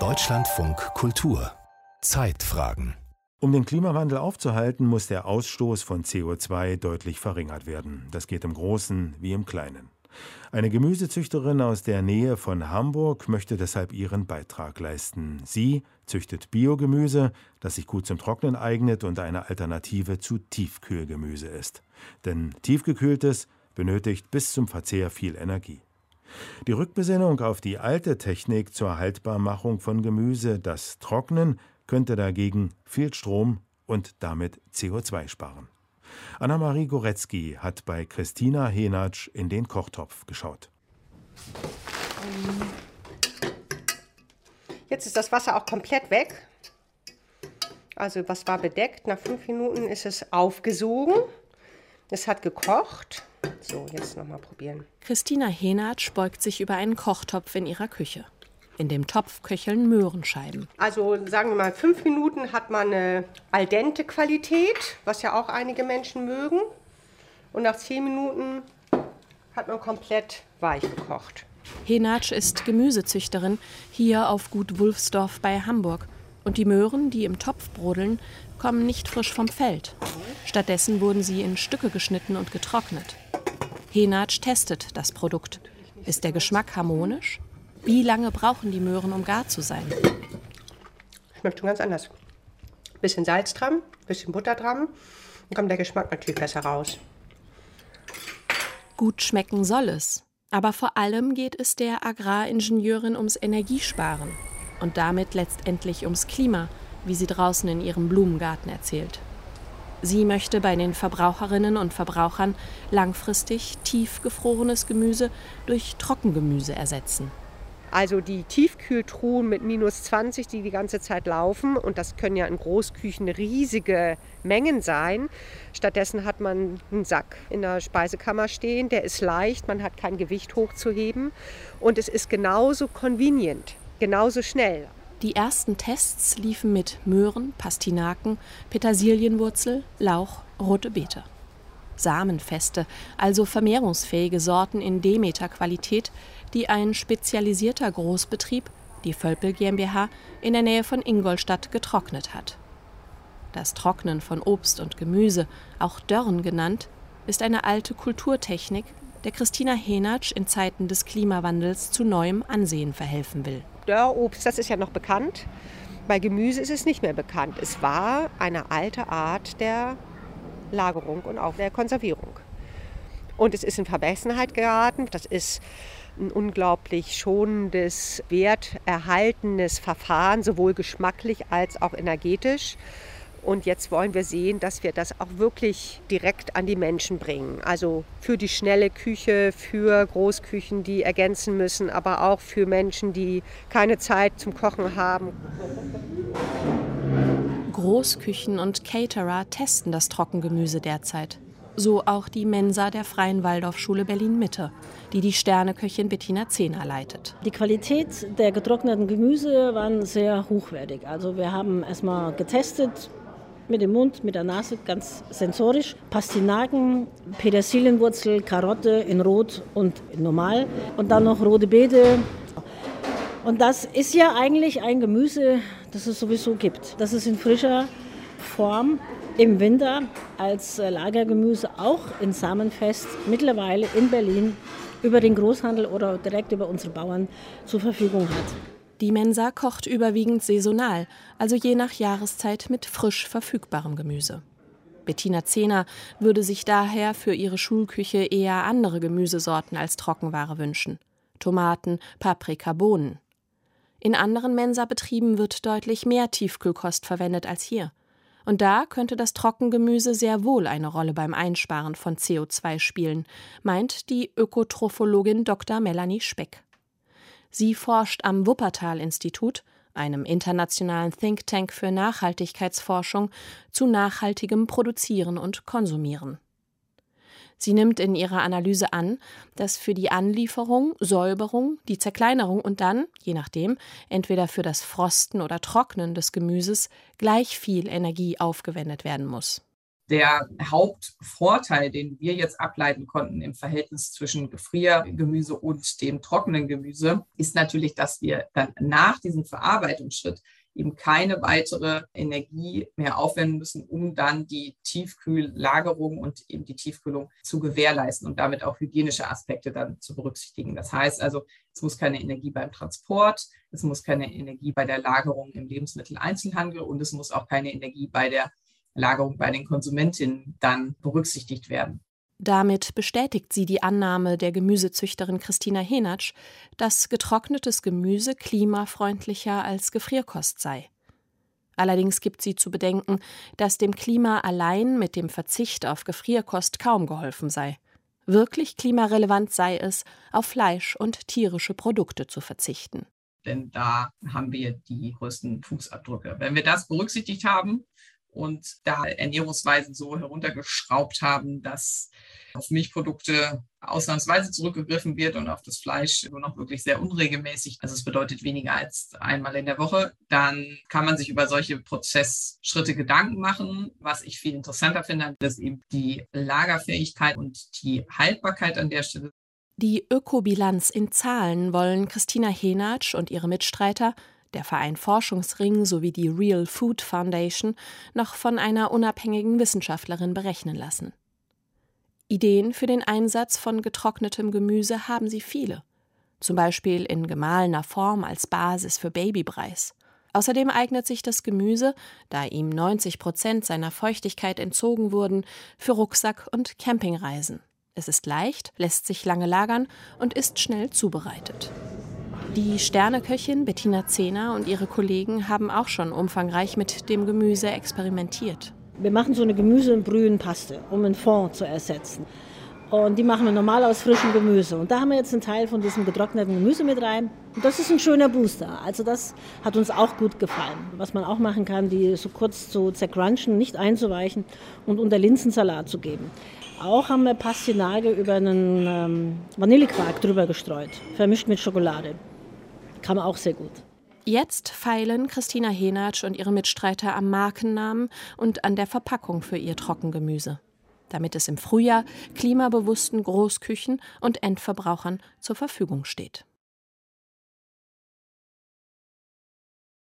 Deutschlandfunk Kultur Zeitfragen um den Klimawandel aufzuhalten, muss der Ausstoß von CO2 deutlich verringert werden. Das geht im Großen wie im Kleinen. Eine Gemüsezüchterin aus der Nähe von Hamburg möchte deshalb ihren Beitrag leisten. Sie züchtet Biogemüse, das sich gut zum Trocknen eignet und eine Alternative zu Tiefkühlgemüse ist. Denn tiefgekühltes benötigt bis zum Verzehr viel Energie. Die Rückbesinnung auf die alte Technik zur Haltbarmachung von Gemüse, das Trocknen, könnte dagegen viel Strom und damit CO2 sparen. Anna-Marie Goretzky hat bei Christina Henatsch in den Kochtopf geschaut. Jetzt ist das Wasser auch komplett weg. Also was war bedeckt? Nach fünf Minuten ist es aufgesogen. Es hat gekocht. So, jetzt nochmal probieren. Christina Henatsch beugt sich über einen Kochtopf in ihrer Küche. In dem Topf köcheln Möhrenscheiben. Also sagen wir mal, fünf Minuten hat man eine al dente Qualität, was ja auch einige Menschen mögen. Und nach zehn Minuten hat man komplett weich gekocht. Henatsch ist Gemüsezüchterin hier auf Gut Wulfsdorf bei Hamburg. Und die Möhren, die im Topf brodeln, kommen nicht frisch vom Feld. Stattdessen wurden sie in Stücke geschnitten und getrocknet. Henatsch testet das Produkt. Ist der Geschmack harmonisch? Wie lange brauchen die Möhren, um gar zu sein? Schmeckt schon ganz anders. Bisschen Salz dran, bisschen Butter dran, dann kommt der Geschmack natürlich besser raus. Gut schmecken soll es. Aber vor allem geht es der Agraringenieurin ums Energiesparen und damit letztendlich ums Klima, wie sie draußen in ihrem Blumengarten erzählt. Sie möchte bei den Verbraucherinnen und Verbrauchern langfristig tiefgefrorenes Gemüse durch Trockengemüse ersetzen. Also die Tiefkühltruhen mit minus 20, die die ganze Zeit laufen, und das können ja in Großküchen riesige Mengen sein. Stattdessen hat man einen Sack in der Speisekammer stehen, der ist leicht, man hat kein Gewicht hochzuheben und es ist genauso convenient, genauso schnell. Die ersten Tests liefen mit Möhren, Pastinaken, Petersilienwurzel, Lauch, rote Beete. Samenfeste, also vermehrungsfähige Sorten in Demeter-Qualität, die ein spezialisierter Großbetrieb, die Völpel GmbH, in der Nähe von Ingolstadt getrocknet hat. Das Trocknen von Obst und Gemüse, auch Dörren genannt, ist eine alte Kulturtechnik, der Christina Henatsch in Zeiten des Klimawandels zu neuem Ansehen verhelfen will. Dörrobst, das ist ja noch bekannt. Bei Gemüse ist es nicht mehr bekannt. Es war eine alte Art der Lagerung und auch der Konservierung. Und es ist in Vergessenheit geraten. Das ist ein unglaublich schonendes, werterhaltenes Verfahren, sowohl geschmacklich als auch energetisch. Und jetzt wollen wir sehen, dass wir das auch wirklich direkt an die Menschen bringen. Also für die schnelle Küche, für Großküchen, die ergänzen müssen, aber auch für Menschen, die keine Zeit zum Kochen haben. Großküchen und Caterer testen das Trockengemüse derzeit. So auch die Mensa der Freien Waldorfschule Berlin-Mitte, die die Sterneköchin Bettina Zehner leitet. Die Qualität der getrockneten Gemüse war sehr hochwertig. Also wir haben erstmal getestet, mit dem Mund, mit der Nase, ganz sensorisch. Pastinaken, Petersilienwurzel, Karotte in Rot und in Normal und dann noch rote Beete. Und das ist ja eigentlich ein Gemüse, das es sowieso gibt. Das ist in frischer Form im Winter als äh, Lagergemüse auch in Samenfest mittlerweile in Berlin über den Großhandel oder direkt über unsere Bauern zur Verfügung hat. Die Mensa kocht überwiegend saisonal, also je nach Jahreszeit mit frisch verfügbarem Gemüse. Bettina Zehner würde sich daher für ihre Schulküche eher andere Gemüsesorten als Trockenware wünschen. Tomaten, Paprika, Bohnen. In anderen Mensa-Betrieben wird deutlich mehr Tiefkühlkost verwendet als hier. Und da könnte das Trockengemüse sehr wohl eine Rolle beim Einsparen von CO2 spielen, meint die Ökotrophologin Dr. Melanie Speck. Sie forscht am Wuppertal-Institut, einem internationalen Think Tank für Nachhaltigkeitsforschung, zu nachhaltigem Produzieren und Konsumieren. Sie nimmt in ihrer Analyse an, dass für die Anlieferung, Säuberung, die Zerkleinerung und dann, je nachdem, entweder für das Frosten oder Trocknen des Gemüses gleich viel Energie aufgewendet werden muss. Der Hauptvorteil, den wir jetzt ableiten konnten im Verhältnis zwischen Gefriergemüse und dem trockenen Gemüse, ist natürlich, dass wir dann nach diesem Verarbeitungsschritt eben keine weitere Energie mehr aufwenden müssen, um dann die Tiefkühllagerung und eben die Tiefkühlung zu gewährleisten und damit auch hygienische Aspekte dann zu berücksichtigen. Das heißt also, es muss keine Energie beim Transport, es muss keine Energie bei der Lagerung im Lebensmitteleinzelhandel und es muss auch keine Energie bei der Lagerung bei den Konsumentinnen dann berücksichtigt werden. Damit bestätigt sie die Annahme der Gemüsezüchterin Christina Henatsch, dass getrocknetes Gemüse klimafreundlicher als Gefrierkost sei. Allerdings gibt sie zu bedenken, dass dem Klima allein mit dem Verzicht auf Gefrierkost kaum geholfen sei. Wirklich klimarelevant sei es, auf Fleisch und tierische Produkte zu verzichten. Denn da haben wir die größten Fußabdrücke. Wenn wir das berücksichtigt haben, und da Ernährungsweisen so heruntergeschraubt haben, dass auf Milchprodukte ausnahmsweise zurückgegriffen wird und auf das Fleisch nur noch wirklich sehr unregelmäßig, also es bedeutet weniger als einmal in der Woche, dann kann man sich über solche Prozessschritte Gedanken machen. Was ich viel interessanter finde, ist eben die Lagerfähigkeit und die Haltbarkeit an der Stelle. Die Ökobilanz in Zahlen wollen Christina Henatsch und ihre Mitstreiter der Verein Forschungsring sowie die Real Food Foundation noch von einer unabhängigen Wissenschaftlerin berechnen lassen. Ideen für den Einsatz von getrocknetem Gemüse haben sie viele, zum Beispiel in gemahlener Form als Basis für Babybreis. Außerdem eignet sich das Gemüse, da ihm 90 Prozent seiner Feuchtigkeit entzogen wurden, für Rucksack- und Campingreisen. Es ist leicht, lässt sich lange lagern und ist schnell zubereitet. Die Sterneköchin Bettina Zehner und ihre Kollegen haben auch schon umfangreich mit dem Gemüse experimentiert. Wir machen so eine Gemüse- und Brühenpaste, um einen Fond zu ersetzen. Und die machen wir normal aus frischem Gemüse. Und da haben wir jetzt einen Teil von diesem getrockneten Gemüse mit rein. Und das ist ein schöner Booster. Also das hat uns auch gut gefallen. Was man auch machen kann, die so kurz zu zercrunchen, nicht einzuweichen und unter Linsensalat zu geben. Auch haben wir Pastinage über einen ähm, Vanillequark drüber gestreut, vermischt mit Schokolade kam auch sehr gut. Jetzt feilen Christina Henatsch und ihre Mitstreiter am Markennamen und an der Verpackung für ihr Trockengemüse, damit es im Frühjahr klimabewussten Großküchen und Endverbrauchern zur Verfügung steht.